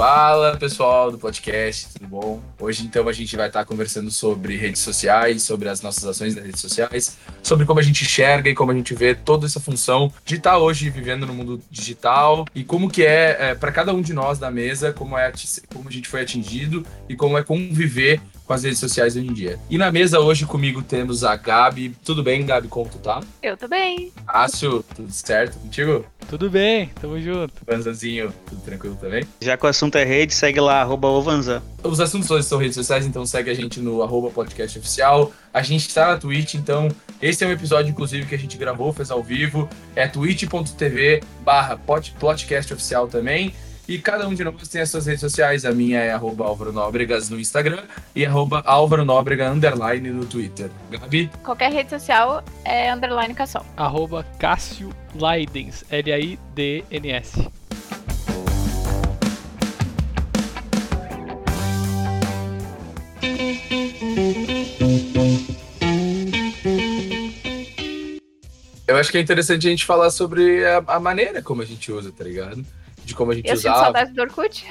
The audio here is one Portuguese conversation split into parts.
Fala pessoal do podcast, tudo bom? Hoje então a gente vai estar conversando sobre redes sociais, sobre as nossas ações nas redes sociais, sobre como a gente enxerga e como a gente vê toda essa função de estar hoje vivendo no mundo digital e como que é, é para cada um de nós da mesa, como é como a gente foi atingido e como é conviver com as redes sociais hoje em dia. E na mesa hoje comigo temos a Gabi. Tudo bem, Gabi? Como tu tá? Eu tô bem. Ácio, tudo certo contigo? Tudo bem, tamo junto. Vanzanzinho, tudo tranquilo também? Já que o assunto é rede, segue lá, arroba Ovanzan. Os assuntos hoje são redes sociais, então segue a gente no arroba podcast oficial. A gente tá na Twitch, então esse é um episódio, inclusive, que a gente gravou, fez ao vivo. É twitch.tv barra podcast oficial também. E cada um de nós tem as suas redes sociais. A minha é arroba Álvaro Nóbregas no Instagram e arroba Álvaro Nóbrega underline no Twitter. Gabi? Qualquer rede social é underline caçol. Arroba Cássio Laidens, L-A-I-D-N-S. Eu acho que é interessante a gente falar sobre a, a maneira como a gente usa, tá ligado? De como a gente eu usava. Eu sinto saudade do Orkut.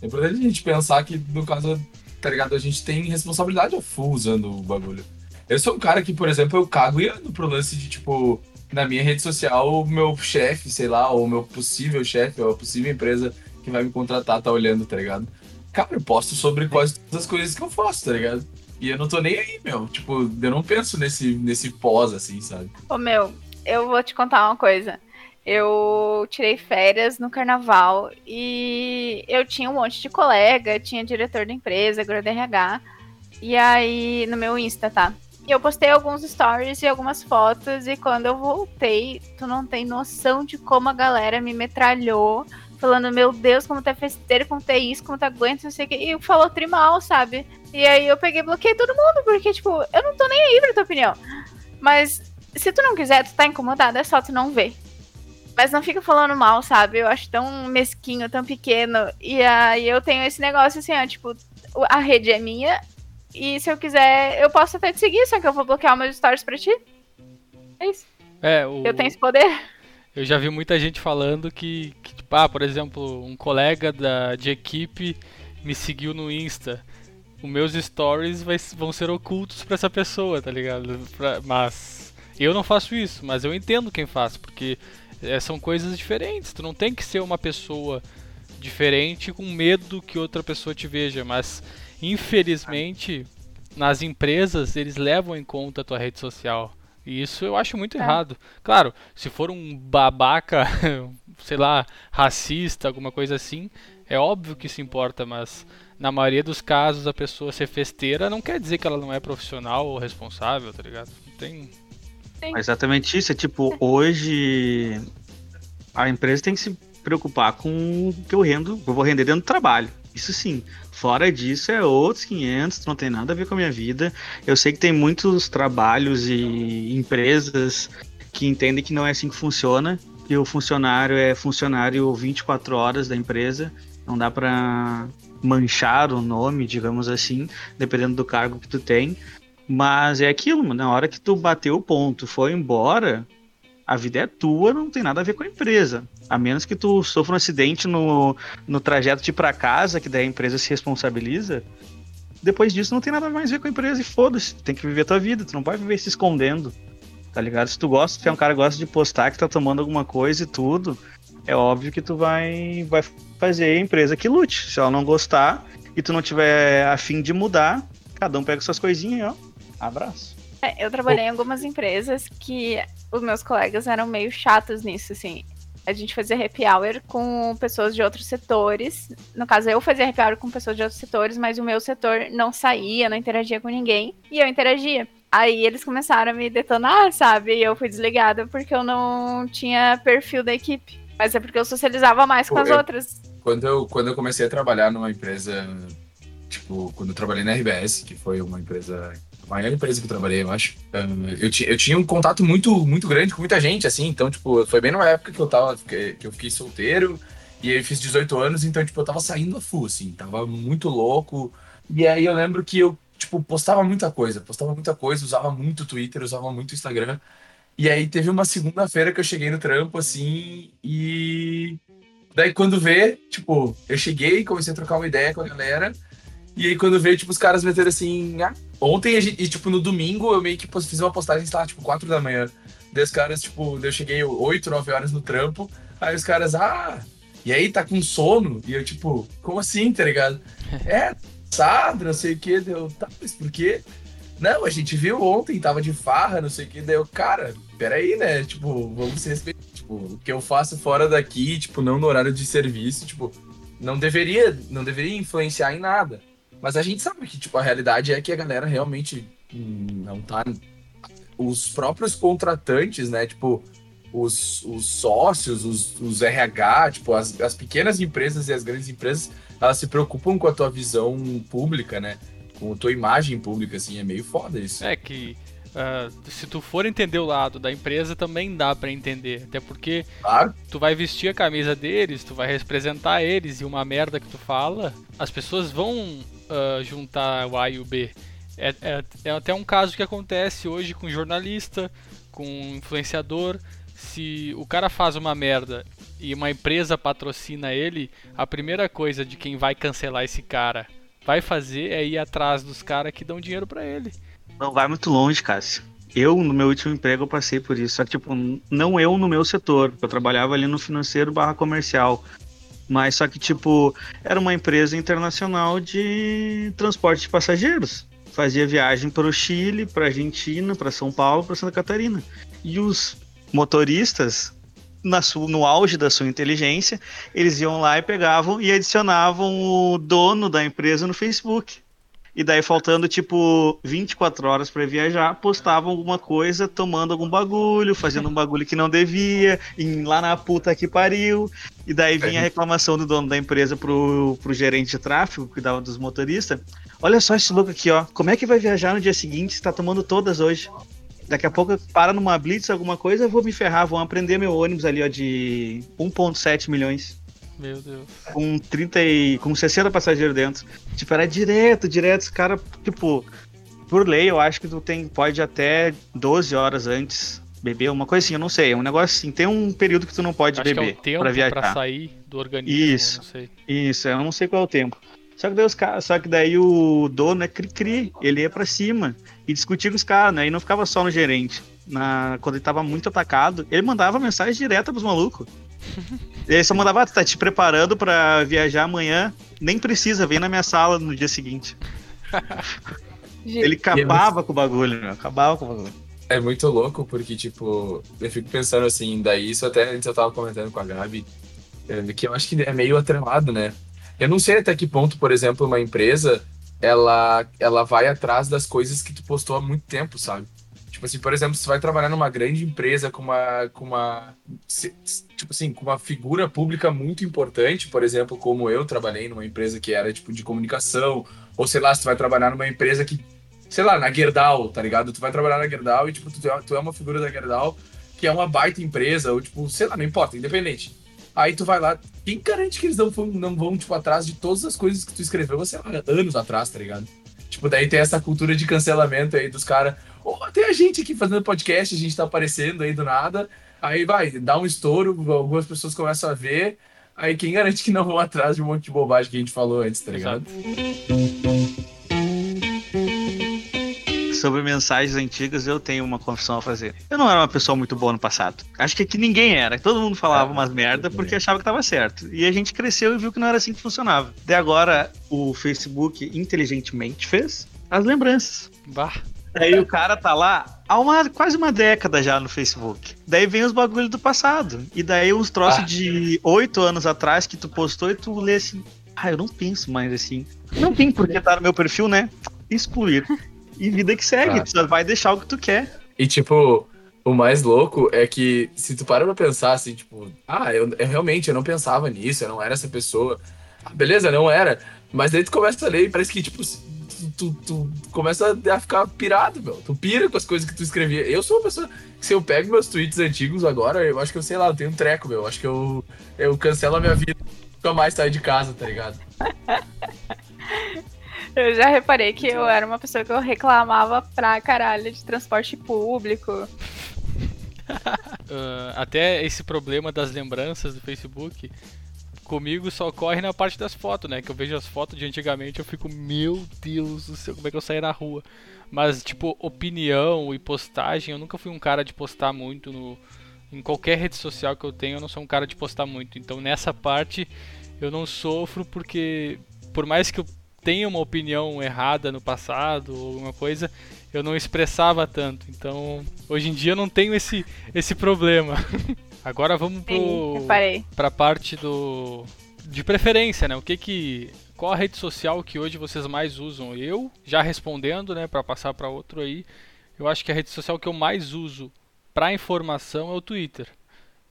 É importante a gente pensar que, no caso, tá ligado? A gente tem responsabilidade a full usando o bagulho. Eu sou um cara que, por exemplo, eu cago e ando pro lance de, tipo, na minha rede social, o meu chefe, sei lá, ou o meu possível chefe, ou a possível empresa que vai me contratar tá olhando, tá ligado? Cara, eu posto sobre quase todas as coisas que eu faço, tá ligado? E eu não tô nem aí, meu. Tipo, eu não penso nesse, nesse pós, assim, sabe? Ô, meu, eu vou te contar uma coisa eu tirei férias no carnaval e eu tinha um monte de colega, tinha diretor da empresa, grande RH, e aí no meu Insta, tá? E eu postei alguns stories e algumas fotos, e quando eu voltei, tu não tem noção de como a galera me metralhou, falando, meu Deus, como tá festeiro, como tá isso, como tá aguenta, não sei o que, e falou trimal, sabe? E aí eu peguei e bloqueei todo mundo, porque, tipo, eu não tô nem aí pra tua opinião. Mas se tu não quiser, tu tá incomodado, é só tu não ver. Mas não fica falando mal, sabe? Eu acho tão mesquinho, tão pequeno. E aí eu tenho esse negócio assim, ó, tipo, a rede é minha. E se eu quiser, eu posso até te seguir, só que eu vou bloquear meus stories pra ti. É isso. É, o... Eu tenho esse poder. Eu já vi muita gente falando que, que tipo, ah, por exemplo, um colega da, de equipe me seguiu no Insta. Os meus stories vai, vão ser ocultos para essa pessoa, tá ligado? Pra, mas eu não faço isso, mas eu entendo quem faz, porque é, são coisas diferentes. Tu não tem que ser uma pessoa diferente com medo que outra pessoa te veja, mas infelizmente nas empresas eles levam em conta a tua rede social. E isso eu acho muito é. errado. Claro, se for um babaca, sei lá, racista, alguma coisa assim, é óbvio que isso importa, mas na maioria dos casos a pessoa ser festeira não quer dizer que ela não é profissional ou responsável, tá ligado? Não tem Exatamente isso. É tipo, hoje a empresa tem que se preocupar com o que eu rendo, eu vou render dentro do trabalho. Isso sim. Fora disso é outros 500, não tem nada a ver com a minha vida. Eu sei que tem muitos trabalhos e empresas que entendem que não é assim que funciona, que o funcionário é funcionário 24 horas da empresa, não dá para manchar o nome, digamos assim, dependendo do cargo que tu tem. Mas é aquilo, na hora que tu bateu o ponto, foi embora, a vida é tua, não tem nada a ver com a empresa. A menos que tu sofra um acidente no, no trajeto de ir pra casa, que daí a empresa se responsabiliza. Depois disso não tem nada mais a ver com a empresa e foda-se, tem que viver tua vida, tu não pode viver se escondendo. Tá ligado? Se tu gosta, se é um cara que gosta de postar que tá tomando alguma coisa e tudo, é óbvio que tu vai, vai fazer a empresa que lute. Se ela não gostar e tu não tiver afim de mudar, cada um pega suas coisinhas, ó Abraço. É, eu trabalhei em algumas empresas que os meus colegas eram meio chatos nisso, assim. A gente fazia happy hour com pessoas de outros setores. No caso, eu fazia happy hour com pessoas de outros setores, mas o meu setor não saía, não interagia com ninguém. E eu interagia. Aí eles começaram a me detonar, sabe? E eu fui desligada porque eu não tinha perfil da equipe. Mas é porque eu socializava mais com as eu, outras. Quando eu, quando eu comecei a trabalhar numa empresa, tipo, quando eu trabalhei na RBS, que foi uma empresa maior empresa que eu trabalhei, eu acho. Eu, eu tinha um contato muito, muito grande com muita gente, assim, então, tipo, foi bem numa época que eu tava, que eu fiquei solteiro, e aí eu fiz 18 anos, então, tipo, eu tava saindo a full, assim, tava muito louco. E aí eu lembro que eu, tipo, postava muita coisa, postava muita coisa, usava muito Twitter, usava muito Instagram. E aí teve uma segunda-feira que eu cheguei no trampo, assim, e Daí quando vê, tipo, eu cheguei, comecei a trocar uma ideia com a galera. E aí quando veio, tipo, os caras meteram assim. Ah, ontem, a gente, e, tipo, no domingo, eu meio que fiz uma postagem, sei lá, tipo, 4 da manhã. Daí os caras, tipo, eu cheguei 8, 9 horas no trampo. Aí os caras, ah, e aí tá com sono? E eu, tipo, como assim, tá ligado? é, sabe, não sei o que. Deu, tá, mas por quê? Não, a gente viu ontem, tava de farra, não sei o que. Daí eu, cara, peraí, né? Tipo, vamos se respeitar. Tipo, o que eu faço fora daqui, tipo, não no horário de serviço, tipo, não deveria, não deveria influenciar em nada. Mas a gente sabe que, tipo, a realidade é que a galera realmente hum, não tá. Os próprios contratantes, né? Tipo, os, os sócios, os, os RH, tipo, as, as pequenas empresas e as grandes empresas, elas se preocupam com a tua visão pública, né? Com a tua imagem pública, assim, é meio foda isso. É que uh, se tu for entender o lado da empresa, também dá para entender. Até porque claro. tu vai vestir a camisa deles, tu vai representar eles e uma merda que tu fala, as pessoas vão uh, juntar o A e o B. É, é, é até um caso que acontece hoje com jornalista, com influenciador se o cara faz uma merda e uma empresa patrocina ele, a primeira coisa de quem vai cancelar esse cara vai fazer é ir atrás dos caras que dão dinheiro para ele. Não vai muito longe, Cássio. Eu, no meu último emprego, eu passei por isso. Só que, tipo, não eu no meu setor. Eu trabalhava ali no financeiro barra comercial. Mas só que, tipo, era uma empresa internacional de transporte de passageiros. Fazia viagem para o Chile, para Argentina, para São Paulo, para Santa Catarina. E os motoristas, na sua, no auge da sua inteligência, eles iam lá e pegavam e adicionavam o dono da empresa no Facebook. E daí, faltando tipo 24 horas para viajar, postavam alguma coisa, tomando algum bagulho, fazendo um bagulho que não devia, em, lá na puta que pariu. E daí vinha a reclamação do dono da empresa pro, pro gerente de tráfego, que cuidava dos motoristas. Olha só esse louco aqui, ó. Como é que vai viajar no dia seguinte se tá tomando todas hoje? Daqui a pouco para numa blitz, alguma coisa, eu vou me ferrar, vão aprender meu ônibus ali, ó, de 1.7 milhões. Meu Deus. Com 30 e. com 60 passageiros dentro. Tipo, era direto, direto. Os caras, tipo, por lei, eu acho que tu tem, pode até 12 horas antes beber, uma coisa assim, eu não sei. É um negócio assim, tem um período que tu não pode acho beber. Que é o tempo pra viajar. Pra sair do organismo. Isso. Isso, eu não sei qual é o tempo. Só que daí, os só que daí o dono é cri-cri, ele ia pra cima e discutia com os caras, né? E não ficava só no gerente. Na, quando ele tava muito atacado, ele mandava mensagem direta pros malucos. Ele só mandava, ah, tu tá te preparando para viajar amanhã, nem precisa, vem na minha sala no dia seguinte. ele acabava com o bagulho, meu, acabava com o bagulho. É muito louco, porque, tipo, eu fico pensando assim, daí isso até antes eu tava comentando com a Gabi, é, que eu acho que é meio atrelado, né? Eu não sei até que ponto, por exemplo, uma empresa ela, ela vai atrás das coisas que tu postou há muito tempo, sabe? Tipo assim, por exemplo, você vai trabalhar numa grande empresa com uma, com uma tipo assim, com uma figura pública muito importante, por exemplo, como eu trabalhei numa empresa que era tipo de comunicação, ou sei lá, tu vai trabalhar numa empresa que, sei lá, na Gerdau, tá ligado? Tu vai trabalhar na Gerdau e tipo, tu, tu é uma figura da Gerdau que é uma baita empresa, ou tipo, sei lá, não importa, independente. Aí tu vai lá, quem garante que eles não não vão, tipo, atrás de todas as coisas que tu escreveu, sei lá, anos atrás, tá ligado? Tipo, daí tem essa cultura de cancelamento aí dos caras. Oh, tem a gente aqui fazendo podcast, a gente tá aparecendo aí do nada. Aí vai, dá um estouro, algumas pessoas começam a ver. Aí quem garante que não vão atrás de um monte de bobagem que a gente falou antes, tá ligado? Sobre mensagens antigas, eu tenho uma confissão a fazer. Eu não era uma pessoa muito boa no passado. Acho que aqui ninguém era. Todo mundo falava é, umas merda porque achava que tava certo. E a gente cresceu e viu que não era assim que funcionava. De agora, o Facebook inteligentemente fez as lembranças. Bah. Aí o cara tá lá há uma, quase uma década já no Facebook. Daí vem os bagulhos do passado. E daí uns troços ah. de oito anos atrás que tu postou e tu lê assim. Ah, eu não penso mais assim. Não tem porque tá no meu perfil, né? Excluir e vida que segue. Ah. Tu só vai deixar o que tu quer. E tipo, o mais louco é que se tu para pra pensar assim, tipo, ah, eu, eu, realmente eu não pensava nisso, eu não era essa pessoa. Ah, beleza, não era. Mas daí tu começa a ler e parece que, tipo, tu, tu, tu, começa a ficar pirado, meu. Tu pira com as coisas que tu escrevia. Eu sou uma pessoa. Se eu pego meus tweets antigos agora, eu acho que eu sei lá, eu tenho um treco, meu. Eu acho que eu, eu cancelo a minha vida. Nunca mais sair de casa, tá ligado? Eu já reparei que eu era uma pessoa que eu reclamava pra caralho de transporte público. uh, até esse problema das lembranças do Facebook comigo só ocorre na parte das fotos, né? Que eu vejo as fotos de antigamente eu fico, meu Deus do céu, como é que eu saí na rua? Mas, tipo, opinião e postagem, eu nunca fui um cara de postar muito no, em qualquer rede social que eu tenho, eu não sou um cara de postar muito. Então, nessa parte, eu não sofro porque, por mais que eu tenha uma opinião errada no passado ou alguma coisa, eu não expressava tanto. Então, hoje em dia eu não tenho esse, esse problema. Agora vamos pro, pra parte do de preferência, né? O que que qual a rede social que hoje vocês mais usam? Eu já respondendo, né, para passar para outro aí, eu acho que a rede social que eu mais uso para informação é o Twitter.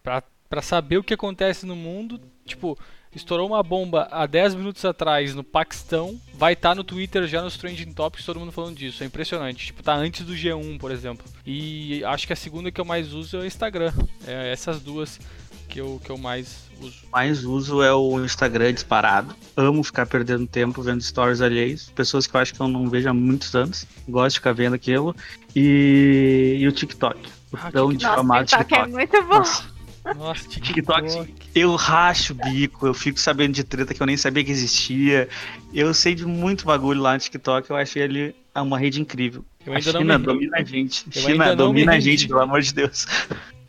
Para saber o que acontece no mundo, tipo, estourou uma bomba há 10 minutos atrás no Paquistão, vai estar tá no Twitter já nos trending topics todo mundo falando disso. É impressionante. Tipo, tá antes do G1, por exemplo. E acho que a segunda que eu mais uso é o Instagram. É essas duas que eu, que eu mais uso. Mais uso é o Instagram disparado. Amo ficar perdendo tempo vendo stories alheios. Pessoas que eu acho que eu não vejo há muitos anos. Gosto de ficar vendo aquilo. E, e o TikTok. O ah, tão difamado TikTok. TikTok é muito bom. Nossa. Nossa, TikTok. TikTok. Eu racho o bico, eu fico sabendo de treta que eu nem sabia que existia. Eu sei de muito bagulho lá no TikTok, eu achei ele uma rede incrível. Eu ainda a China não me... domina a gente. Eu China domina a gente, pelo amor de Deus.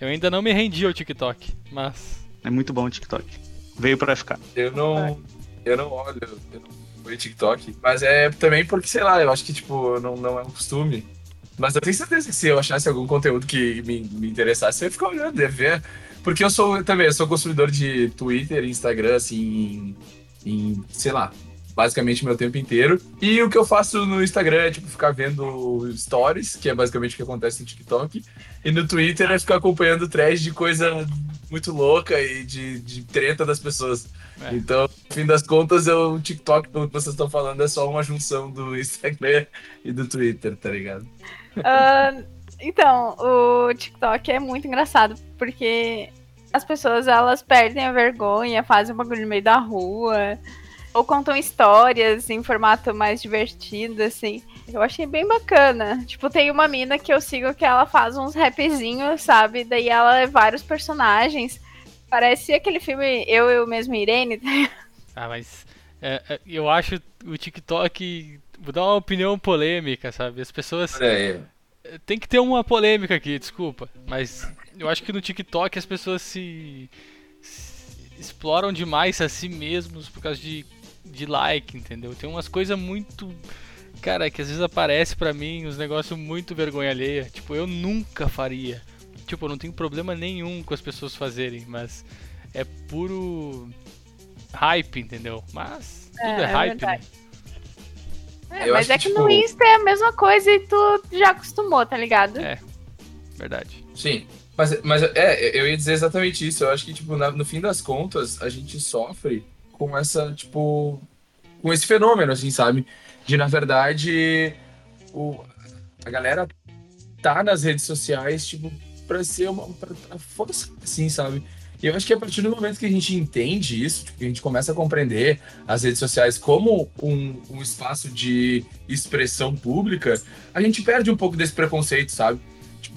Eu ainda não me rendi ao TikTok, mas. É muito bom o TikTok. Veio pra ficar. Eu não. Eu não olho. Eu não TikTok. Mas é também porque, sei lá, eu acho que, tipo, não, não é um costume. Mas eu tenho certeza que se eu achasse algum conteúdo que me, me interessasse, eu ia ficar olhando, ia ver porque eu sou também, eu sou consumidor de Twitter e Instagram, assim, em, em, sei lá, basicamente meu tempo inteiro. E o que eu faço no Instagram é, tipo, ficar vendo stories, que é basicamente o que acontece no TikTok. E no Twitter é ficar acompanhando threads de coisa muito louca e de, de treta das pessoas. É. Então, no fim das contas, eu, o TikTok, pelo que vocês estão falando, é só uma junção do Instagram e do Twitter, tá ligado? Uh, então, o TikTok é muito engraçado, porque as pessoas elas perdem a vergonha, fazem um bagulho no meio da rua, ou contam histórias em formato mais divertido, assim. Eu achei bem bacana. Tipo, tem uma mina que eu sigo que ela faz uns rapzinhos, sabe? Daí ela é vários personagens. Parece aquele filme Eu, Eu Mesmo Irene. ah, mas é, é, eu acho o TikTok. Vou dar uma opinião polêmica, sabe? As pessoas. É, é. Tem que ter uma polêmica aqui, desculpa. Mas eu acho que no TikTok as pessoas se, se exploram demais a si mesmos por causa de, de like, entendeu? Tem umas coisas muito. Cara, que às vezes aparece pra mim uns negócios muito vergonha alheia. Tipo, eu nunca faria. Tipo, eu não tenho problema nenhum com as pessoas fazerem, mas é puro hype, entendeu? Mas tudo é, é hype, né? É, mas é que, que tipo... no Insta é a mesma coisa e tu já acostumou, tá ligado? É, verdade. Sim, mas, mas é, eu ia dizer exatamente isso. Eu acho que, tipo, na, no fim das contas, a gente sofre com essa, tipo, com esse fenômeno, assim, sabe? De, na verdade, o, a galera tá nas redes sociais, tipo, pra ser uma pra, pra força, assim, sabe? E eu acho que a partir do momento que a gente entende isso, tipo, que a gente começa a compreender as redes sociais como um, um espaço de expressão pública, a gente perde um pouco desse preconceito, sabe?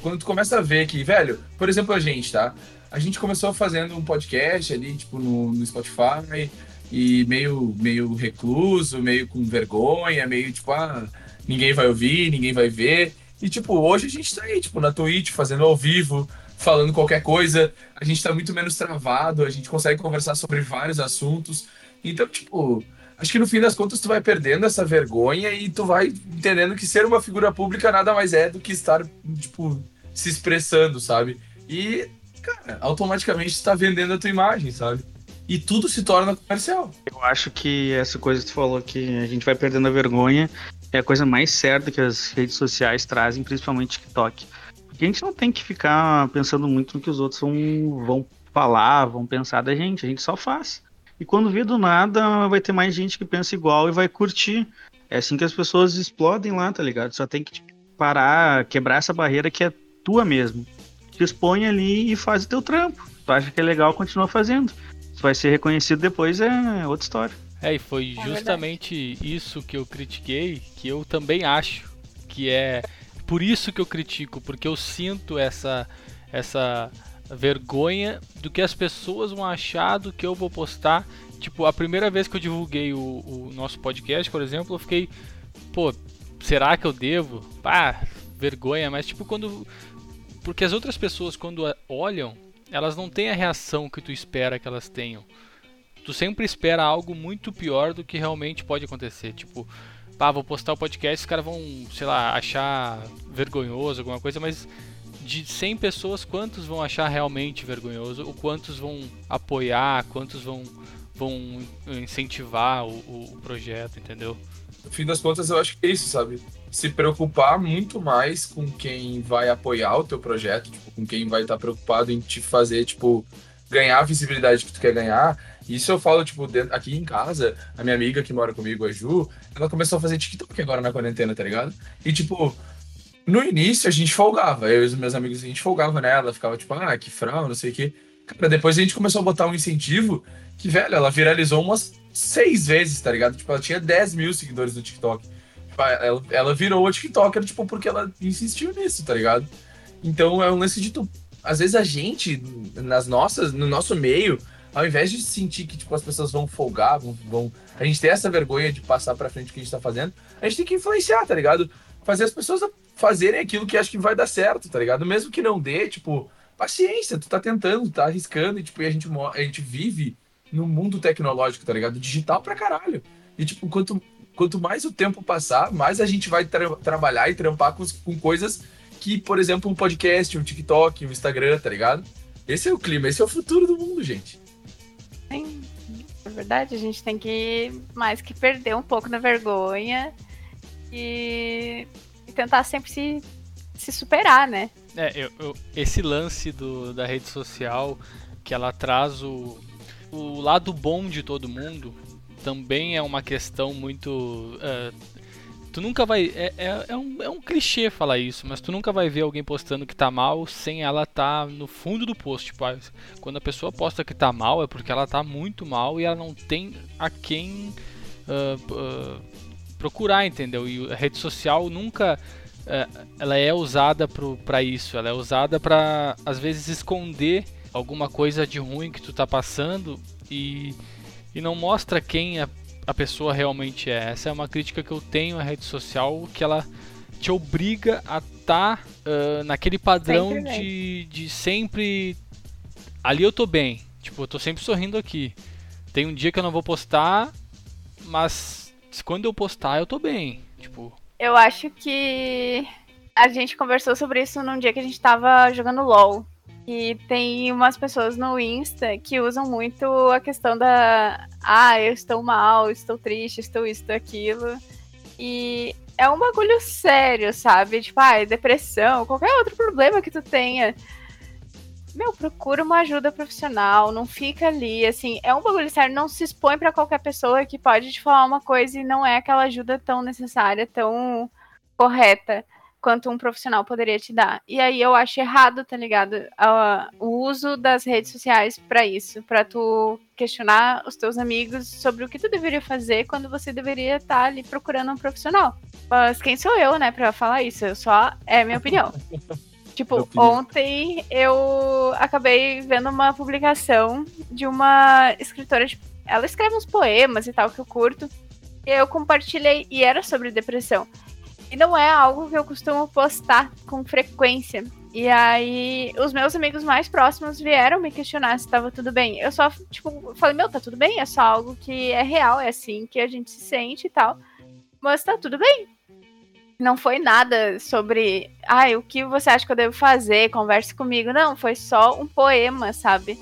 quando tu começa a ver que, velho, por exemplo, a gente, tá? A gente começou fazendo um podcast ali, tipo, no, no Spotify, e meio, meio recluso, meio com vergonha, meio tipo, ah, ninguém vai ouvir, ninguém vai ver. E, tipo, hoje a gente tá aí, tipo, na Twitch, fazendo ao vivo, falando qualquer coisa. A gente tá muito menos travado, a gente consegue conversar sobre vários assuntos. Então, tipo, acho que no fim das contas tu vai perdendo essa vergonha e tu vai entendendo que ser uma figura pública nada mais é do que estar, tipo, se expressando, sabe? E, cara, automaticamente está vendendo a tua imagem, sabe? E tudo se torna comercial. Eu acho que essa coisa que tu falou que a gente vai perdendo a vergonha é a coisa mais certa que as redes sociais trazem, principalmente TikTok. A gente não tem que ficar pensando muito no que os outros vão, vão falar, vão pensar da gente. A gente só faz. E quando vê do nada, vai ter mais gente que pensa igual e vai curtir. É assim que as pessoas explodem lá, tá ligado? Só tem que parar, quebrar essa barreira que é tua mesmo. Te expõe ali e faz o teu trampo. Tu acha que é legal, continua fazendo. Se vai ser reconhecido depois é outra história. É, e foi é justamente isso que eu critiquei, que eu também acho que é por isso que eu critico, porque eu sinto essa essa vergonha do que as pessoas vão achar do que eu vou postar. Tipo, a primeira vez que eu divulguei o, o nosso podcast, por exemplo, eu fiquei, pô, será que eu devo? Pá, vergonha, mas tipo quando porque as outras pessoas quando olham, elas não têm a reação que tu espera que elas tenham. Tu sempre espera algo muito pior do que realmente pode acontecer, tipo, vou postar o podcast, os caras vão, sei lá, achar vergonhoso alguma coisa, mas de 100 pessoas, quantos vão achar realmente vergonhoso? Ou quantos vão apoiar? Quantos vão, vão incentivar o, o projeto, entendeu? No fim das contas, eu acho que é isso, sabe? Se preocupar muito mais com quem vai apoiar o teu projeto, tipo, com quem vai estar preocupado em te fazer, tipo, ganhar a visibilidade que tu quer ganhar. Isso eu falo, tipo, dentro, aqui em casa, a minha amiga que mora comigo, a Ju, ela começou a fazer TikTok agora na quarentena, tá ligado? E, tipo, no início a gente folgava, eu e os meus amigos a gente folgava nela, ficava tipo, ah, que frau, não sei o quê. Cara, depois a gente começou a botar um incentivo que, velho, ela viralizou umas seis vezes, tá ligado? Tipo, ela tinha 10 mil seguidores no TikTok. Tipo, ela, ela virou a TikToker, tipo, porque ela insistiu nisso, tá ligado? Então é um lance de tu. Às vezes a gente, nas nossas, no nosso meio, ao invés de sentir que tipo, as pessoas vão folgar, vão, vão. A gente tem essa vergonha de passar pra frente o que a gente tá fazendo, a gente tem que influenciar, tá ligado? Fazer as pessoas fazerem aquilo que acho que vai dar certo, tá ligado? Mesmo que não dê, tipo, paciência, tu tá tentando, tá arriscando, e, tipo, e a gente, a gente vive no mundo tecnológico, tá ligado? Digital pra caralho. E, tipo, quanto, quanto mais o tempo passar, mais a gente vai tra trabalhar e trampar com, com coisas que, por exemplo, um podcast, um TikTok, um Instagram, tá ligado? Esse é o clima, esse é o futuro do mundo, gente. Sim, é verdade. A gente tem que mais que perder um pouco na vergonha e, e tentar sempre se, se superar, né? É, eu, eu, esse lance do, da rede social que ela traz o, o lado bom de todo mundo também é uma questão muito. Uh, tu nunca vai. É, é, é, um, é um clichê falar isso, mas tu nunca vai ver alguém postando que tá mal sem ela tá no fundo do post. Tipo, ah, quando a pessoa posta que tá mal é porque ela tá muito mal e ela não tem a quem uh, uh, procurar, entendeu? E a rede social nunca. ela é usada para isso, ela é usada para às vezes esconder alguma coisa de ruim que tu tá passando e, e não mostra quem a, a pessoa realmente é. Essa é uma crítica que eu tenho à rede social, que ela te obriga a estar tá, uh, naquele padrão de, de sempre. Ali eu tô bem. Tipo, eu tô sempre sorrindo aqui. Tem um dia que eu não vou postar, mas quando eu postar eu tô bem. Tipo. Eu acho que a gente conversou sobre isso num dia que a gente tava jogando LOL. E tem umas pessoas no Insta que usam muito a questão da. Ah, eu estou mal, estou triste, estou isso, estou aquilo. E é um bagulho sério, sabe? Tipo, ah, depressão, qualquer outro problema que tu tenha. Meu, procura uma ajuda profissional, não fica ali, assim, é um bagulho sério, não se expõe para qualquer pessoa que pode te falar uma coisa e não é aquela ajuda tão necessária, tão correta quanto um profissional poderia te dar. E aí eu acho errado, tá ligado? o uso das redes sociais para isso, para tu questionar os teus amigos sobre o que tu deveria fazer quando você deveria estar tá ali procurando um profissional. Mas quem sou eu, né, para falar isso? Eu só é minha opinião. tipo, ontem eu acabei vendo uma publicação de uma escritora, tipo, ela escreve uns poemas e tal que eu curto. E eu compartilhei e era sobre depressão. E não é algo que eu costumo postar com frequência. E aí, os meus amigos mais próximos vieram me questionar se estava tudo bem. Eu só, tipo, falei, meu, tá tudo bem? É só algo que é real, é assim que a gente se sente e tal. Mas tá tudo bem. Não foi nada sobre, ai, ah, o que você acha que eu devo fazer? Converse comigo. Não, foi só um poema, sabe?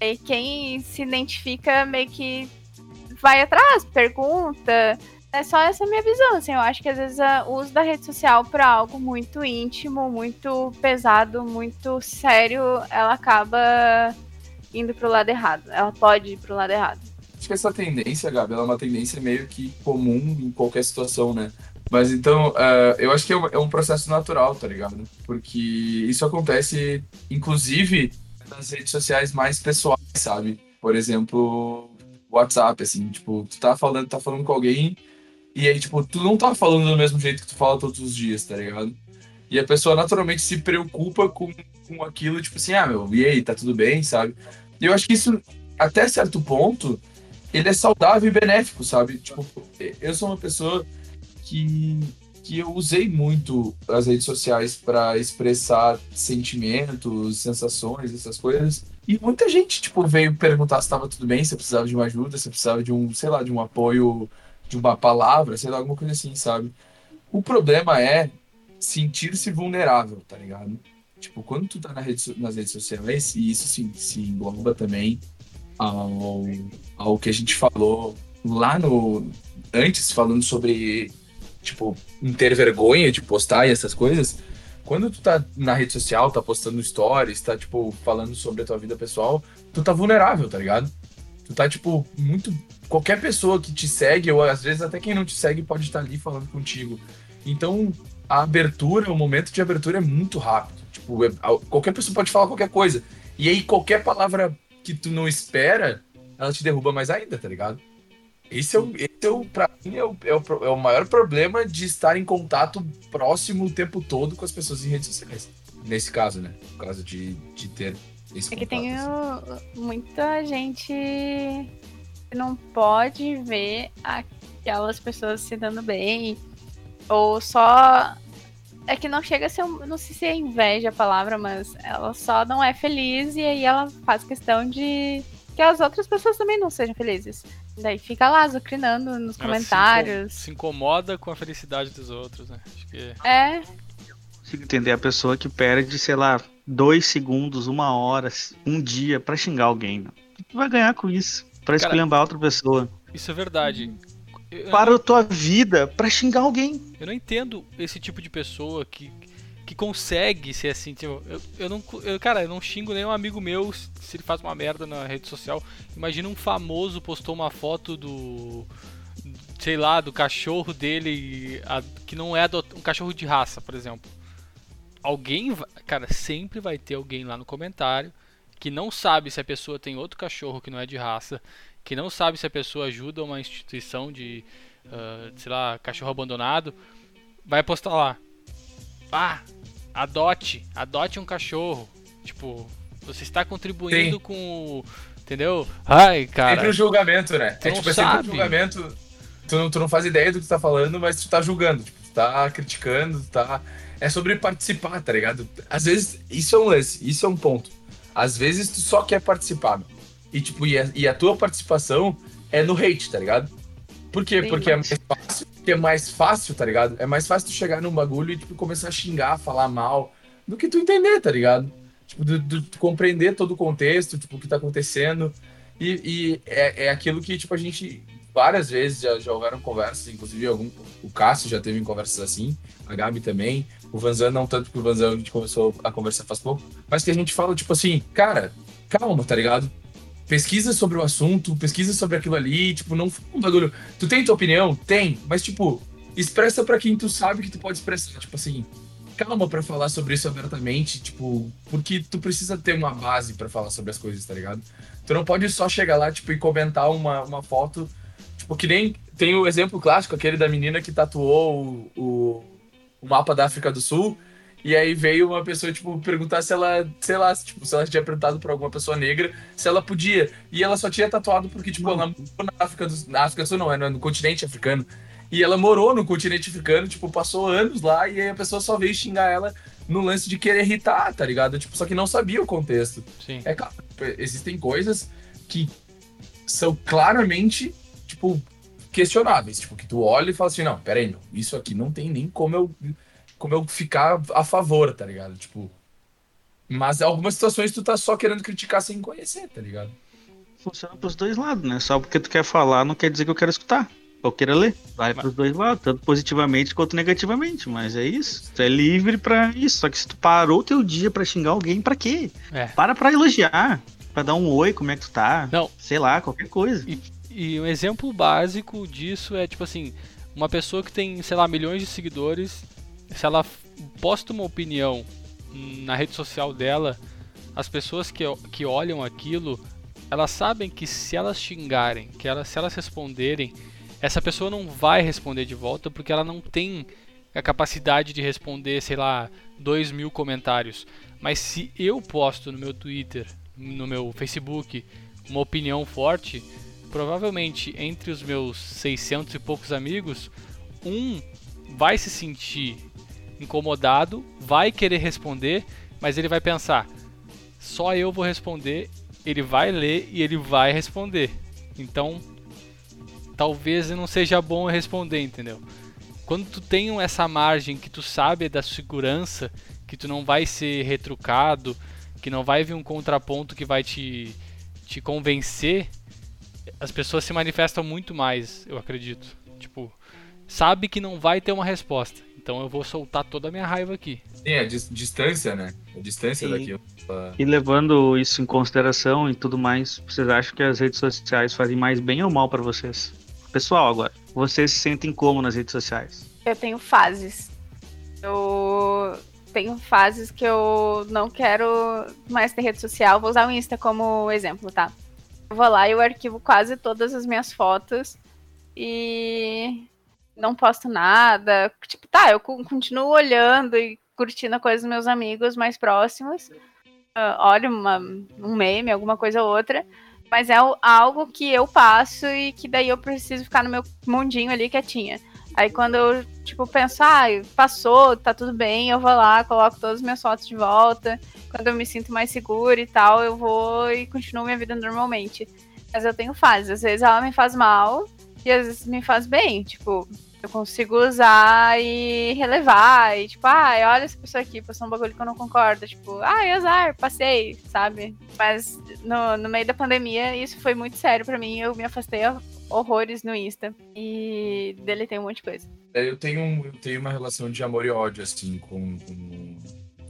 E quem se identifica meio que vai atrás, pergunta, é só essa minha visão, assim, eu acho que às vezes o uso da rede social para algo muito íntimo, muito pesado, muito sério, ela acaba indo pro lado errado. Ela pode ir pro lado errado. Acho que essa tendência, Gabi, ela é uma tendência meio que comum em qualquer situação, né? Mas então, uh, eu acho que é um, é um, processo natural, tá ligado? Porque isso acontece, inclusive, nas redes sociais mais pessoais, sabe? Por exemplo, WhatsApp, assim, tipo, tu tá falando, tá falando com alguém e aí, tipo, tu não tá falando do mesmo jeito que tu fala todos os dias, tá ligado? E a pessoa naturalmente se preocupa com, com aquilo, tipo assim, ah, meu, e aí, tá tudo bem, sabe? E eu acho que isso, até certo ponto, ele é saudável e benéfico, sabe? Tipo, eu sou uma pessoa que, que eu usei muito as redes sociais para expressar sentimentos, sensações, essas coisas. E muita gente, tipo, veio perguntar se estava tudo bem, se precisava de uma ajuda, se precisava de um, sei lá, de um apoio, de uma palavra, sei lá, alguma coisa assim, sabe? O problema é sentir-se vulnerável, tá ligado? Tipo, quando tu tá na rede, nas redes sociais, e isso se, se engloba também ao, ao que a gente falou lá no. Antes, falando sobre, tipo, ter vergonha de postar e essas coisas. Quando tu tá na rede social, tá postando stories, tá, tipo, falando sobre a tua vida pessoal, tu tá vulnerável, tá ligado? Tu tá, tipo, muito. Qualquer pessoa que te segue, ou às vezes até quem não te segue, pode estar ali falando contigo. Então, a abertura, o momento de abertura é muito rápido. Tipo, é, qualquer pessoa pode falar qualquer coisa. E aí, qualquer palavra que tu não espera, ela te derruba mais ainda, tá ligado? Esse é o, esse é o pra mim, é o, é, o, é o maior problema de estar em contato próximo o tempo todo com as pessoas em redes sociais. Nesse caso, né? No caso de, de ter esse É que tem assim. muita gente que não pode ver aquelas pessoas se dando bem ou só. É que não chega a ser. Não sei se é inveja a palavra, mas ela só não é feliz e aí ela faz questão de que as outras pessoas também não sejam felizes. Daí fica lá zucrinando nos ela comentários. Se, incomoda com a felicidade dos outros, né? Acho que... É. Consigo entender a pessoa que perde, sei lá, dois segundos, uma hora, um dia para xingar alguém. O que tu vai ganhar com isso? Pra esculhambar outra pessoa. Isso é verdade para a tua vida para xingar alguém. Eu não entendo esse tipo de pessoa que, que consegue ser assim. Tipo, eu, eu não. Eu, cara, eu não xingo nenhum amigo meu se ele faz uma merda na rede social. Imagina um famoso postou uma foto do. Sei lá, do cachorro dele, a, que não é um cachorro de raça, por exemplo. Alguém, cara, sempre vai ter alguém lá no comentário que não sabe se a pessoa tem outro cachorro que não é de raça que não sabe se a pessoa ajuda uma instituição de, uh, sei lá, cachorro abandonado, vai postar lá. Ah, adote, adote um cachorro. Tipo, você está contribuindo Sim. com o. Entendeu? Ai, cara. Sempre o julgamento, né? é tipo, é sempre o julgamento. Tu não, tu não faz ideia do que tu tá falando, mas tu tá julgando. Tipo, tu tá criticando, tu tá. É sobre participar, tá ligado? Às vezes, isso é um lance, isso é um ponto. Às vezes tu só quer participar. E, tipo, e a, e a tua participação é no hate, tá ligado? Por quê? Bem Porque é mais fácil, porque é mais fácil, tá ligado? É mais fácil tu chegar num bagulho e, tipo, começar a xingar, falar mal, do que tu entender, tá ligado? Tipo, do, do, do compreender todo o contexto, tipo, o que tá acontecendo. E, e é, é aquilo que, tipo, a gente várias vezes já, já houveram conversas, inclusive algum, o Cássio já teve conversas assim, a Gabi também, o Vanzan não tanto, porque o Vanzan a gente começou a conversar faz pouco, mas que a gente fala, tipo assim, cara, calma, tá ligado? pesquisa sobre o assunto, pesquisa sobre aquilo ali, tipo, não um bagulho. Tu tem tua opinião? Tem, mas tipo, expressa para quem tu sabe que tu pode expressar, tipo assim, calma para falar sobre isso abertamente, tipo, porque tu precisa ter uma base para falar sobre as coisas, tá ligado? Tu não pode só chegar lá, tipo, e comentar uma, uma foto, tipo, que nem tem o exemplo clássico, aquele da menina que tatuou o, o mapa da África do Sul e aí veio uma pessoa, tipo, perguntar se ela, sei lá, se, tipo, se ela tinha perguntado pra alguma pessoa negra se ela podia. E ela só tinha tatuado porque, tipo, ela morou na África do, na África do Sul, não, é no continente africano. E ela morou no continente africano, tipo, passou anos lá e aí a pessoa só veio xingar ela no lance de querer irritar, tá ligado? Tipo, só que não sabia o contexto. Sim. É claro, existem coisas que são claramente, tipo, questionáveis. Tipo, que tu olha e fala assim, não, peraí, não, isso aqui não tem nem como eu como eu ficar a favor, tá ligado? Tipo. Mas algumas situações tu tá só querendo criticar sem conhecer, tá ligado? Funciona pros dois lados, né? Só porque tu quer falar não quer dizer que eu quero escutar. Eu quero ler. Vai mas... pros dois lados, tanto positivamente quanto negativamente. Mas é isso. Tu é livre pra isso. Só que se tu parou teu dia pra xingar alguém, pra quê? É. Para pra elogiar. Pra dar um oi, como é que tu tá? Não. Sei lá, qualquer coisa. E, e um exemplo básico disso é, tipo assim, uma pessoa que tem, sei lá, milhões de seguidores se ela posta uma opinião na rede social dela, as pessoas que, que olham aquilo, elas sabem que se elas xingarem, que elas, se elas responderem, essa pessoa não vai responder de volta porque ela não tem a capacidade de responder, sei lá, 2 mil comentários. Mas se eu posto no meu Twitter, no meu Facebook, uma opinião forte, provavelmente entre os meus 600 e poucos amigos, um vai se sentir incomodado, vai querer responder, mas ele vai pensar: só eu vou responder, ele vai ler e ele vai responder. Então, talvez não seja bom responder, entendeu? Quando tu tem essa margem que tu sabe da segurança, que tu não vai ser retrucado, que não vai vir um contraponto que vai te, te convencer, as pessoas se manifestam muito mais, eu acredito. Tipo, sabe que não vai ter uma resposta. Então eu vou soltar toda a minha raiva aqui. Sim, a dis distância, né? A distância Sim. daquilo. E levando isso em consideração e tudo mais, vocês acham que as redes sociais fazem mais bem ou mal para vocês? Pessoal, agora, vocês se sentem como nas redes sociais? Eu tenho fases. Eu tenho fases que eu não quero mais ter rede social. Vou usar o Insta como exemplo, tá? Vou lá e eu arquivo quase todas as minhas fotos e não posto nada. Tipo, tá, eu continuo olhando e curtindo a coisa dos meus amigos mais próximos. Ah, olho uma- um meme, alguma coisa ou outra. Mas é algo que eu passo e que daí eu preciso ficar no meu mundinho ali quietinha. Aí quando eu, tipo, penso, ah, passou, tá tudo bem, eu vou lá, coloco todas as minhas fotos de volta. Quando eu me sinto mais segura e tal, eu vou e continuo minha vida normalmente. Mas eu tenho fases. Às vezes ela me faz mal e às vezes me faz bem. Tipo, eu consigo usar e relevar. E tipo, ah, olha essa pessoa aqui, postou um bagulho que eu não concordo. Tipo, ah, azar, passei, sabe? Mas no, no meio da pandemia, isso foi muito sério pra mim. Eu me afastei horrores no Insta. E deletei um monte de coisa. É, Eu tenho, eu tenho uma relação de amor e ódio, assim, com, com-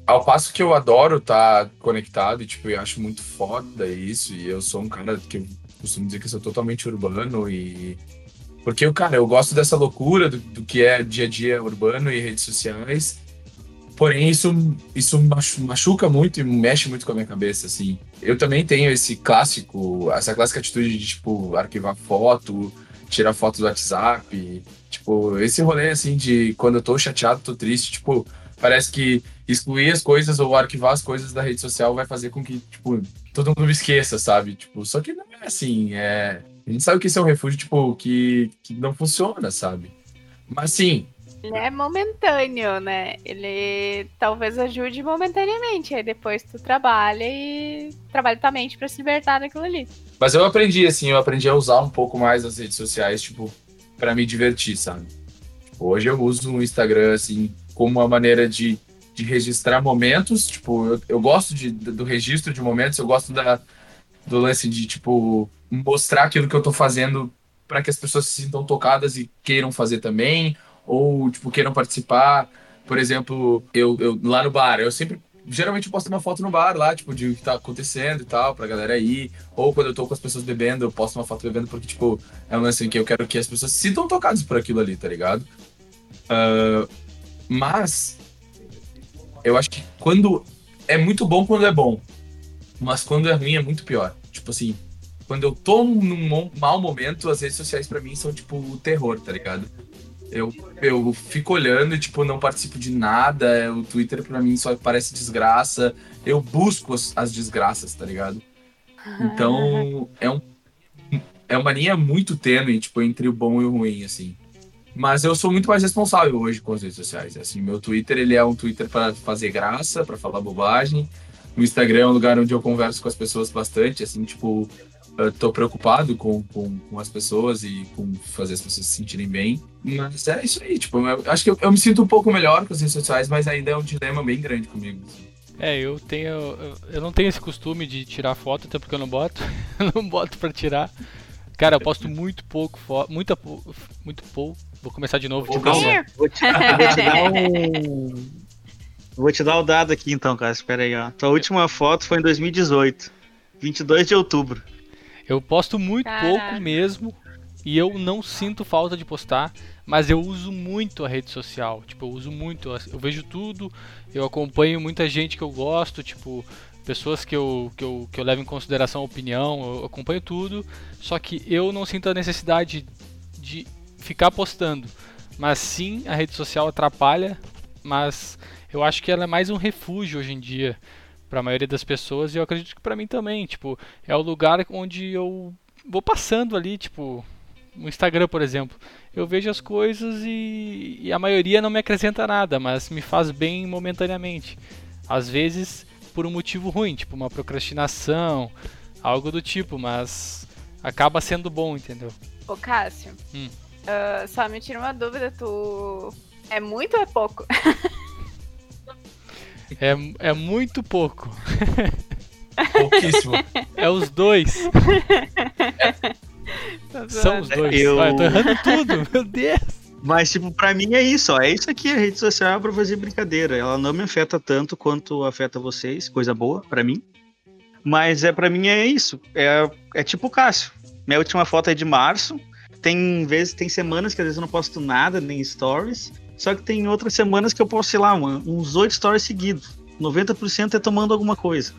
Ao passo que eu adoro estar conectado e, tipo, eu acho muito foda isso. E eu sou um cara que eu costumo dizer que eu sou totalmente urbano e... Porque, cara, eu gosto dessa loucura do, do que é dia a dia urbano e redes sociais. Porém, isso, isso machu- machuca muito e mexe muito com a minha cabeça, assim. Eu também tenho esse clássico, essa clássica atitude de, tipo, arquivar foto, tirar foto do WhatsApp. Tipo, esse rolê, assim, de quando eu tô chateado, tô triste, tipo, parece que excluir as coisas ou arquivar as coisas da rede social vai fazer com que, tipo, todo mundo me esqueça, sabe? Tipo, só que não é assim, é... A gente sabe que esse é um refúgio, tipo, que, que não funciona, sabe? Mas, sim, Ele é momentâneo, né? Ele talvez ajude momentaneamente. Aí depois tu trabalha e trabalha tua mente pra se libertar daquilo ali. Mas eu aprendi, assim, eu aprendi a usar um pouco mais as redes sociais, tipo, pra me divertir, sabe? Tipo, hoje eu uso o Instagram, assim, como uma maneira de, de registrar momentos. Tipo, eu, eu gosto de, do registro de momentos, eu gosto da, do lance de, tipo, mostrar aquilo que eu tô fazendo para que as pessoas se sintam tocadas e queiram fazer também, ou, tipo, queiram participar. Por exemplo, eu, eu lá no bar, eu sempre geralmente eu posto uma foto no bar lá, tipo, de o que tá acontecendo e tal, pra galera ir. Ou quando eu tô com as pessoas bebendo, eu posto uma foto bebendo, porque, tipo, é um lance em que eu quero que as pessoas se sintam tocadas por aquilo ali, tá ligado? Ah, mas eu acho que quando. É muito bom quando é bom. Mas quando é ruim é muito pior. Tipo assim, quando eu tô num mau momento, as redes sociais pra mim são tipo o terror, tá ligado? Eu, eu fico olhando e, tipo, não participo de nada. O Twitter pra mim só parece desgraça. Eu busco as, as desgraças, tá ligado? Então, é, um, é uma linha muito tênue, tipo, entre o bom e o ruim, assim. Mas eu sou muito mais responsável hoje com as redes sociais. Assim, meu Twitter, ele é um Twitter para fazer graça, para falar bobagem. O Instagram é um lugar onde eu converso com as pessoas bastante, assim, tipo, eu tô preocupado com, com, com as pessoas e com fazer as pessoas se sentirem bem. Mas é isso aí, tipo, eu acho que eu, eu me sinto um pouco melhor com as redes sociais, mas ainda é um dilema bem grande comigo. assim. É, eu tenho. Eu, eu não tenho esse costume de tirar foto, até porque eu não boto. eu não boto pra tirar. Cara, eu posto muito pouco foto. Muita, muito pouco. Vou começar de novo. Tipo, Calma, vou te, eu vou te dar um. Vou te dar o dado aqui então, cara. Espera aí, ó. Tua última foto foi em 2018, 22 de outubro. Eu posto muito Caraca. pouco mesmo e eu não sinto falta de postar, mas eu uso muito a rede social. Tipo, eu uso muito, eu vejo tudo, eu acompanho muita gente que eu gosto, tipo, pessoas que eu, que eu, que eu levo em consideração a opinião, eu acompanho tudo, só que eu não sinto a necessidade de ficar postando. Mas sim, a rede social atrapalha, mas eu acho que ela é mais um refúgio hoje em dia para a maioria das pessoas e eu acredito que para mim também, tipo, é o lugar onde eu vou passando ali, tipo, no Instagram, por exemplo. Eu vejo as coisas e, e a maioria não me acrescenta nada, mas me faz bem momentaneamente. Às vezes por um motivo ruim, tipo uma procrastinação, algo do tipo, mas acaba sendo bom, entendeu? Ô, Cássio, Hum. ah, só me tira uma dúvida, tu. É muito ou é pouco? É, é muito pouco. Pouquíssimo. É os dois. Tô São os dois. Eu- Vai, eu tô errando tudo, meu Deus. Mas, tipo, pra mim é isso, ó. É isso aqui, a rede social é pra fazer brincadeira. Ela não me afeta tanto quanto afeta vocês, coisa boa pra mim. Mas é para mim é isso. É, é tipo o Cássio. Minha última foto é de março. Tem vezes, tem semanas que às vezes eu não posto nada, nem stories. Só que tem outras semanas que eu posto, sei lá, uma- uns oito stories seguidos. 90% é tomando alguma coisa.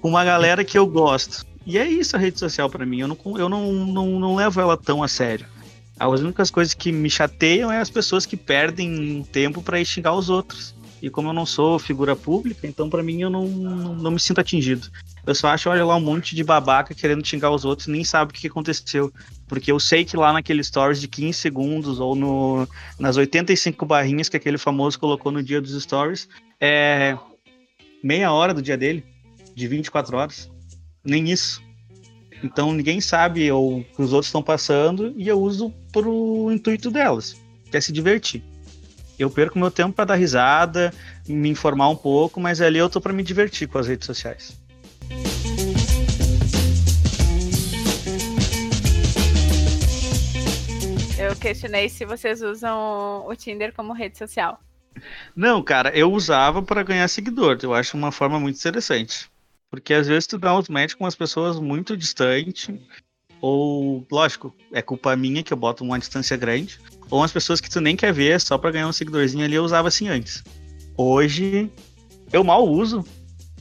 Com uma galera que eu gosto. E é isso a rede social pra mim. Eu não, eu não, não, não levo ela tão a sério. As únicas coisas que me chateiam é as pessoas que perdem tempo ir xingar os outros. E como eu não sou figura pública, então pra mim eu não, não, me sinto atingido. Eu só acho, olha lá, um monte de babaca querendo xingar os outros nem sabe o que aconteceu. Porque eu sei que lá naquele stories de 15 segundos ou no, nas 85 barrinhas que aquele famoso colocou no dia dos stories, é meia hora do dia dele, de 24 horas. Nem isso. Então ninguém sabe o que os outros estão passando e eu uso pro intuito delas, que é se divertir. Eu perco meu tempo para dar risada, me informar um pouco, mas ali eu tô para me divertir com as redes sociais. Eu questionei se vocês usam o Tinder como rede social. Não, cara, eu usava para ganhar seguidor. Eu acho uma forma muito interessante. Porque às vezes tu dá uns match com umas pessoas muito distantes, ou, lógico, é culpa minha que eu boto uma distância grande, ou umas pessoas que tu nem quer ver só para ganhar um seguidorzinho ali, eu usava assim antes. Hoje, eu mal uso,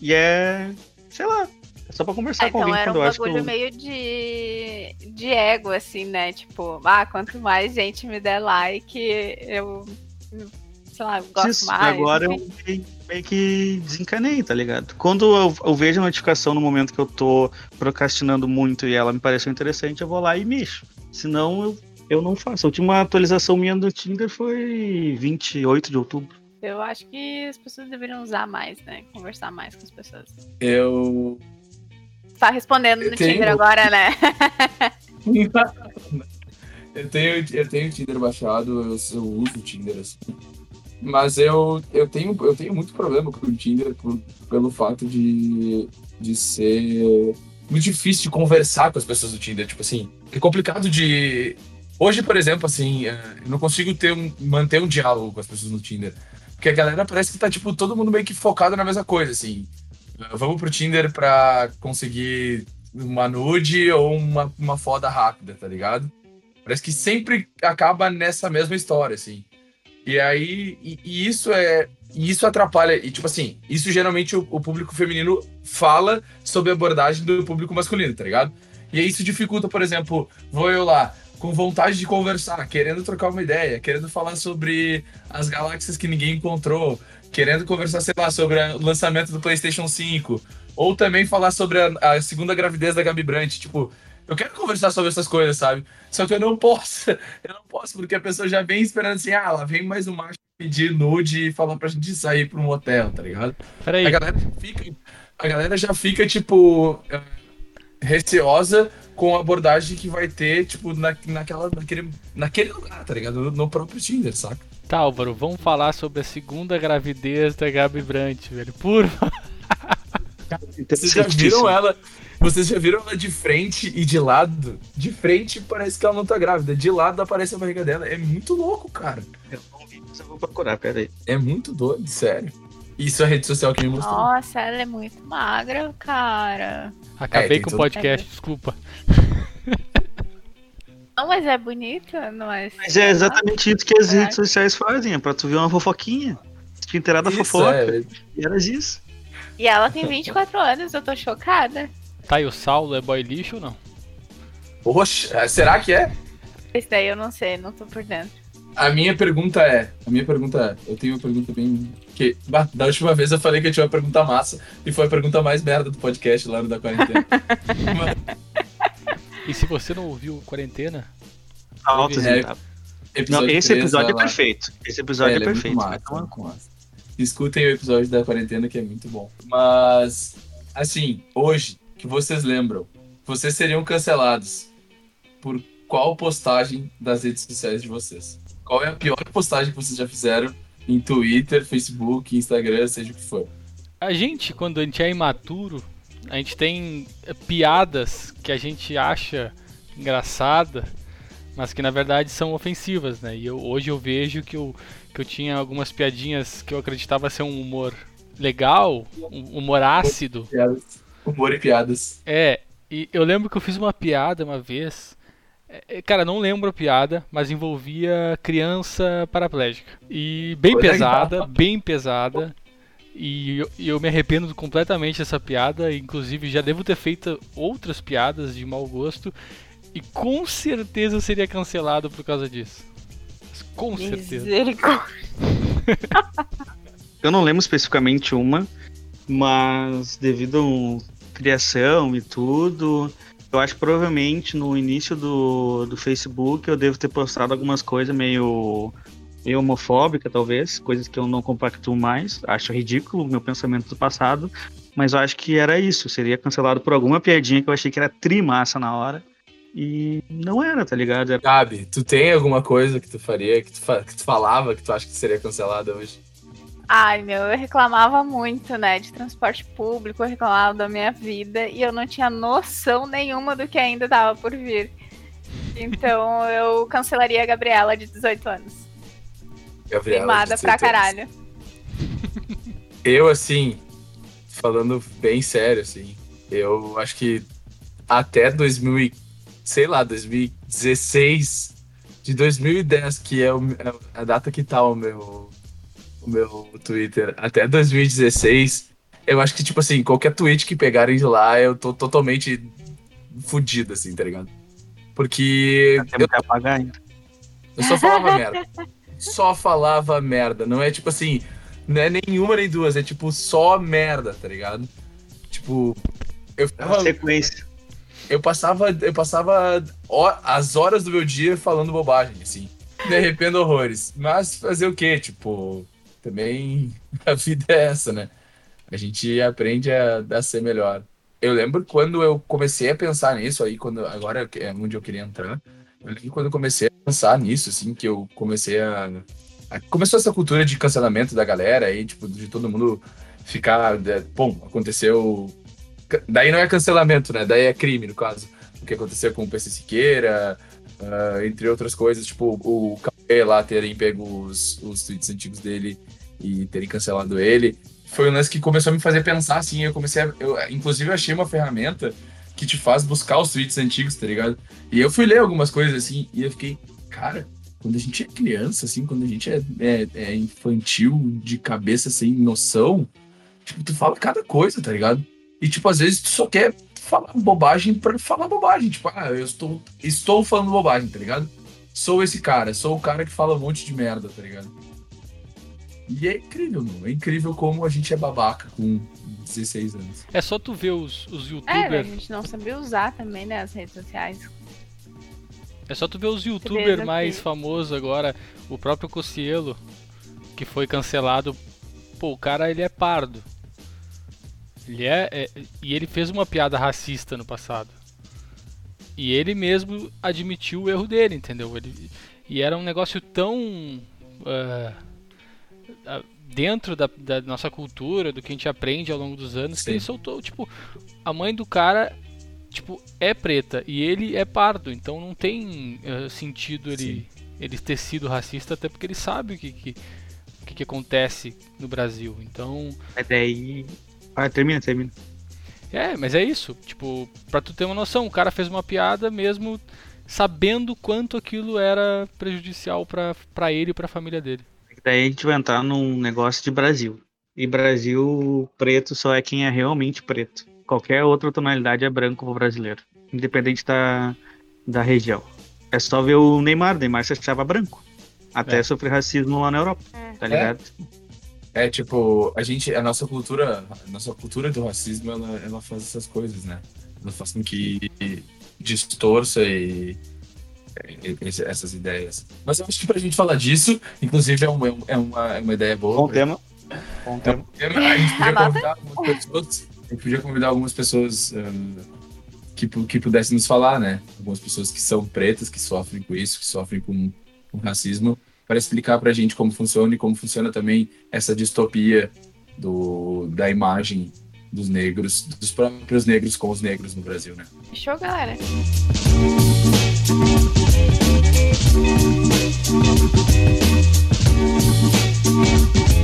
e é, sei lá, é só pra conversar Ah, com então alguém era quando um eu acho que bagulho eu... meio de, de ego, assim, né? Tipo, ah, quanto mais gente me der like, eu, sei lá, gosto Isso, mais. agora eu enfim. meio, meio que desencanei, tá ligado? Quando eu, eu vejo a notificação no momento que eu tô procrastinando muito e ela me pareceu interessante, eu vou lá e mexo. Senão eu, eu não faço. A última atualização minha do Tinder foi 28 de outubro. Eu acho que as pessoas deveriam usar mais, né? Conversar mais com as pessoas. Eu. Tá respondendo Eu no tenho- Tinder agora, né? eu, tenho, eu tenho o Tinder baixado, eu, eu uso o Tinder assim. Mas eu, eu, tenho, eu tenho muito problema com o Tinder por- pelo fato de, de ser muito difícil de conversar com as pessoas do Tinder. Tipo assim, é complicado de. Hoje, por exemplo, assim, eh, eu não consigo ter um, manter um diálogo com as pessoas no Tinder. Porque a galera parece que tá, tipo, todo mundo meio que focado na mesma coisa, assim. Eh, Vamos pro Tinder pra conseguir uma nude ou uma, uma foda rápida, tá ligado? Parece que sempre acaba nessa mesma história, assim. E aí, e, e isso é. E isso atrapalha. E, tipo assim, isso geralmente o, o público feminino fala sobre a abordagem do público masculino, tá ligado? E aí isso dificulta, por exemplo, vou eu lá, com vontade de conversar, querendo trocar uma ideia, querendo falar sobre as galáxias que ninguém encontrou, querendo conversar, sei lá, sobre o lançamento do PlayStation 5, ou também falar sobre a, a segunda gravidez da Gabi Brandt. Tipo, eu quero conversar sobre essas coisas, sabe? Só que eu não posso. Eu não posso, porque a pessoa já vem esperando assim, ah, lá vem mais um macho pedir nude e falar pra gente sair pra um hotel, tá ligado? Peraí, A galera fica. A galera já fica, tipo, eh, receosa com a abordagem que vai ter, tipo, na, naquela, naquele, naquele lugar, tá ligado? No, no próprio Tinder, saca? tá, Álvaro, vamos falar sobre a segunda gravidez da Gabi Brandt, velho. Por Vocês já viram ela? Vocês já viram ela de frente e de lado? De frente parece que ela não tá grávida. De lado aparece a barriga dela. É muito louco, cara. Eu não vi, mas eu vou procurar, peraí. É muito doido, sério. Isso é a rede social que me mostrou. Nossa, ela é muito magra, cara. Acabei tem com o tudo. podcast, desculpa. Não, mas é bonita, não é? Mas é exatamente isso que as É. redes sociais fazem, é pra tu ver uma fofoquinha. Te inteirar da Isso, fofoca. é. E era isso. E ela tem 24 anos, eu tô chocada. Tá, e o Saulo é boy lixo ou não? Poxa, será que é? Esse daí eu não sei, não tô por dentro. A minha pergunta é. A minha pergunta é. Eu tenho uma pergunta bem. Que, bah, da última vez eu falei que eu tinha uma pergunta massa e foi a pergunta mais merda do podcast lá no da quarentena. Mas, E se você não ouviu Quarentena, Altos É, e tal. Não, episódio esse três, episódio vai é lá. perfeito. Esse episódio é, ele perfeito. muito vai massa, massa. Escutem o episódio da quarentena que é muito bom. Mas, assim, hoje, que vocês lembram, vocês seriam cancelados por qual postagem das redes sociais de vocês? Qual é a pior postagem que vocês já fizeram em Twitter, Facebook, Instagram, seja o que for? a gente, quando a gente é imaturo, a gente tem piadas que a gente acha engraçada, mas que na verdade são ofensivas, né? E eu, hoje eu vejo que eu, que eu tinha algumas piadinhas que eu acreditava ser um humor legal, um humor ácido. Humor e piadas. É, e eu lembro que eu fiz uma piada uma vez. É, é, Cara, não lembro a piada, mas envolvia criança paraplégica. E bem Foi pesada, legal. bem pesada. E eu, eu me arrependo completamente dessa piada. Inclusive, já devo ter feito outras piadas de mau gosto. E com certeza eu seria cancelado por causa disso. Mas Com certeza. Misericórdia. Eu não lembro especificamente uma, mas devido à criação e tudo, eu acho que provavelmente no início do, do Facebook eu devo ter postado algumas coisas meio, meio homofóbica, talvez, coisas que eu não compactuo mais. Acho ridículo o meu pensamento do passado, mas eu acho que era isso. Seria cancelado por alguma piadinha que eu achei que era trimassa na hora. E não era, tá ligado? Era Gabi, tu tem alguma coisa que tu faria, que tu, fa- que tu falava, que tu acha que seria cancelada hoje? Ai, meu, eu reclamava muito, né, de transporte público, eu reclamava da minha vida e eu não tinha noção nenhuma do que ainda tava por vir. Então eu cancelaria a Gabriela de 18 anos. Gabriela, Mimada pra 18 anos. caralho. Eu, assim, falando bem sério, assim, eu acho que até 2000, e- sei lá, 2016, de 2010, que é o- é a data que tá o meu, o meu Twitter, até 2016, eu acho que, tipo assim, qualquer tweet que pegarem de lá, eu tô totalmente fudido, assim, tá ligado? Porque temos que apagar ainda. eu só falava merda. Só falava merda. Não é tipo assim, não é nenhuma nem duas, é tipo só merda, tá ligado? Tipo, eu É ficava, uma sequência. eu passava, eu passava as horas do meu dia falando bobagem, assim. Me arrependo horrores. Mas fazer o quê? Tipo, também a vida é essa, né? A gente aprende a, a ser melhor. Eu lembro quando eu comecei a pensar nisso aí, quando agora é onde eu queria entrar. Eu lembro quando eu comecei a pensar nisso, assim, que eu comecei a, a- começou essa cultura de cancelamento da galera aí, tipo, de todo mundo ficar, é, bom, aconteceu Daí não é cancelamento, né? Daí é crime, no caso. O que aconteceu com o PC Siqueira, ah, entre outras coisas, tipo, o Cauê lá terem pego os, os tweets antigos dele e terem cancelado ele. Foi um lance que começou a me fazer pensar, assim, eu comecei a... Eu, inclusive, eu achei uma ferramenta que te faz buscar os tweets antigos, tá ligado? E eu fui ler algumas coisas, assim, e eu fiquei, cara, quando a gente é criança, assim, quando a gente é, é, é infantil, de cabeça sem noção, tipo, tu fala cada coisa, tá ligado? E, tipo, às vezes tu só quer falar bobagem pra falar bobagem. Tipo, ah, eu estou, estou falando bobagem, tá ligado? Sou esse cara, sou o cara que fala um monte de merda, tá ligado? E é incrível, meu. É incrível como a gente é babaca com 16 anos. É só tu ver os, os É, a youtubers. gente não sabia usar também, né, as redes sociais. É só tu ver os youtubers mais famosos agora, o próprio Cocielo, que foi cancelado. Pô, o cara ele é pardo. Ele é, é- e ele fez uma piada racista no passado. E ele mesmo admitiu o erro dele, entendeu? Ele, e era um negócio tão ah, dentro da, da nossa cultura, do que a gente aprende ao longo dos anos, que Sim. ele soltou, tipo, a mãe do cara tipo, é preta e ele é pardo, então não tem eh, sentido ele, ele ter sido racista, até porque ele sabe o que, que, o que, que acontece no Brasil. Então, Mas daí. Ah, termina, termina. é, mas é isso. Tipo, pra tu ter uma noção, o cara fez uma piada mesmo sabendo quanto aquilo era prejudicial pra, pra ele e pra família dele. Daí a gente vai entrar num negócio de Brasil. E Brasil preto só é quem é realmente preto. Qualquer outra tonalidade é branco pro brasileiro. Independente da, da região. É só ver o Neymar. O Neymar se achava branco. até É. sofrer racismo lá na Europa, É. tá ligado? É tipo, a gente, a nossa cultura, a nossa cultura do racismo, ela, ela faz essas coisas, né? Ela faz com que distorça e, e- e- essas ideias. Mas eu acho que pra gente falar disso, inclusive é, um- é um- é uma, é uma ideia boa. Bom pra- tema. Bom tema. A gente podia convidar algumas pessoas, a gente podia convidar algumas pessoas ah, que, que pudessem nos falar, né? Algumas pessoas que são pretas, que sofrem com isso, que sofrem com, com racismo, para explicar pra gente como funciona e como funciona também essa distopia do, da imagem dos negros, dos próprios negros com os negros no Brasil, né? Fechou, galera? Thank